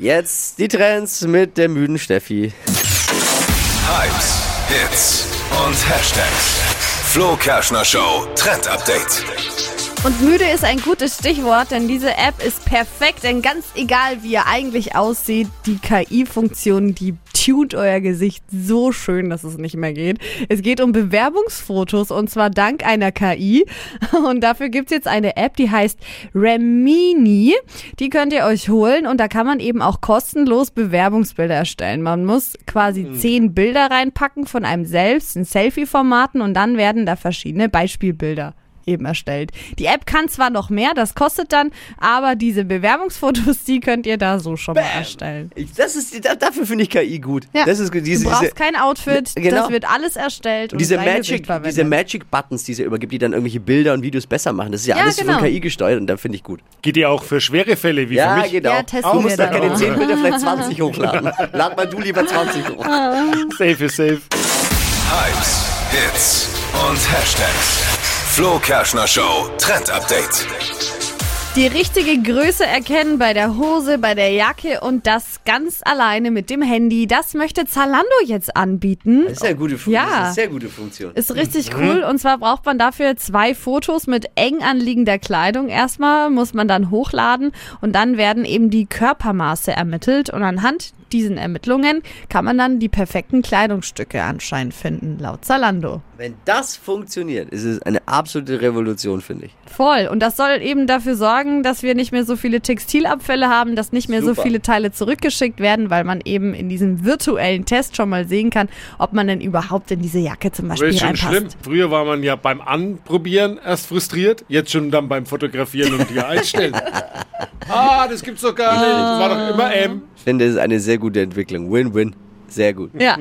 Jetzt die Trends mit der müden Steffi. Hypes, Hits und Hashtags. Flo Kerschner Show Trend Update. Und müde ist ein gutes Stichwort, denn diese App ist perfekt, denn ganz egal wie ihr eigentlich aussieht, die KI-Funktion, die tunt euer Gesicht so schön, dass es nicht mehr geht. Es geht um Bewerbungsfotos und zwar dank einer KI. Und dafür gibt's jetzt eine App, die heißt Remini. Die könnt ihr euch holen und da kann man eben auch kostenlos Bewerbungsbilder erstellen. Man muss quasi zehn Bilder reinpacken von einem selbst in Selfie-Formaten und dann werden da verschiedene Beispielbilder eben erstellt. Die App kann zwar noch mehr, das kostet dann, aber diese Bewerbungsfotos, die könnt ihr da so schon mal erstellen. Ich, das ist, da- dafür finde ich KI gut. Ja. Das ist gut. Diese, du brauchst diese, kein Outfit, Genau. das wird alles erstellt und diese dein Magic, diese Magic Buttons, die sie übergibt, die dann irgendwelche Bilder und Videos besser machen. Das ist ja, Ja, alles genau. von KI gesteuert und da finde ich gut. Geht ja auch für schwere Fälle wie Ja, für mich. genau. Ja, testen du musst da keine auch. 10 Bilder, vielleicht 20 hochladen. Lad mal du lieber 20 hoch. Safe ist safe. Hypes, Hits und Hashtags. Flo Kerschner Show Trend Update. Die richtige Größe erkennen bei der Hose, bei der Jacke und das ganz alleine mit dem Handy. Das möchte Zalando jetzt anbieten. Das ist ja eine gute Funktion. Ja. Das ist eine sehr gute Funktion. Ist richtig cool. Und zwar braucht man dafür zwei Fotos mit eng anliegender Kleidung. Erstmal muss man dann hochladen und dann werden eben die Körpermaße ermittelt. Und anhand diesen Ermittlungen kann man dann die perfekten Kleidungsstücke anscheinend finden, laut Zalando. Wenn das funktioniert, ist es eine absolute Revolution, finde ich. Voll. Und das soll eben dafür sorgen, dass wir nicht mehr so viele Textilabfälle haben, dass nicht mehr so Super. viele Teile zurückgeschickt werden, weil man eben in diesem virtuellen Test schon mal sehen kann, ob man denn überhaupt in diese Jacke zum Das Beispiel ist schon reinpasst. schlimm. Früher war man ja beim Anprobieren erst frustriert, jetzt schon dann beim Fotografieren und hier einstellen. ah, das gibt's doch gar nicht. Das war doch immer M. Ich finde, das ist eine sehr gute Entwicklung. Win-win. Sehr gut. Ja.